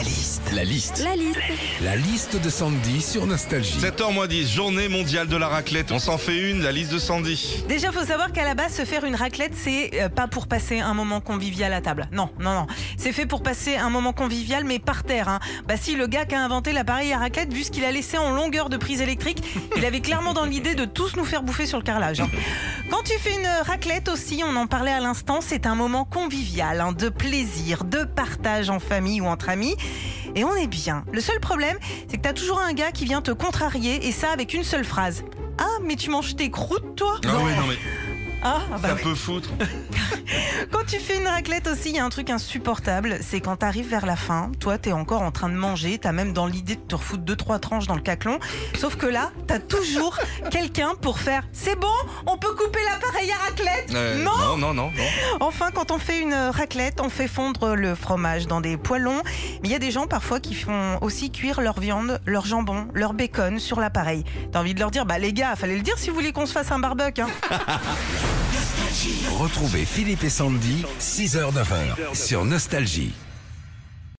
La liste. La liste. La liste. La liste de Sandy sur Nostalgie. 7h moins 10, journée mondiale de la raclette. On s'en fait une, la liste de Sandy. Déjà, faut savoir qu'à la base, se faire une raclette, c'est euh, pas pour passer un moment convivial à table. Non, non, non. C'est fait pour passer un moment convivial, mais par terre. Hein. Bah si, le gars qui a inventé l'appareil à raclette, vu ce qu'il a laissé en longueur de prise électrique, il avait clairement dans l'idée de tous nous faire bouffer sur le carrelage. hein. Quand tu fais une raclette aussi, on en parlait à l'instant, c'est un moment convivial, hein, de plaisir, de partage en famille ou entre amis. Et on est bien. Le seul problème, c'est que t'as toujours un gars qui vient te contrarier, et ça avec une seule phrase. Ah, mais tu manges tes croûtes, toi? Ah oui, non mais Ah, bah ça oui. peut foutre. Quand tu fais une raclette aussi, il y a un truc insupportable, c'est quand t'arrives vers la fin, toi t'es encore en train de manger, t'as même dans l'idée de te refoutre deux trois tranches dans le caclon, sauf que là, t'as toujours quelqu'un pour faire « c'est bon, on peut couper l'appareil à raclette non, non, non, non. Enfin, quand on fait une raclette, on fait fondre le fromage dans des poêlons. Mais il y a des gens parfois qui font aussi cuire leur viande, leur jambon, leur bacon sur l'appareil. T'as envie de leur dire, bah les gars, fallait le dire si vous voulez qu'on se fasse un barbecue. Hein. Retrouvez Philippe et Sandy, 6h-9h sur Nostalgie.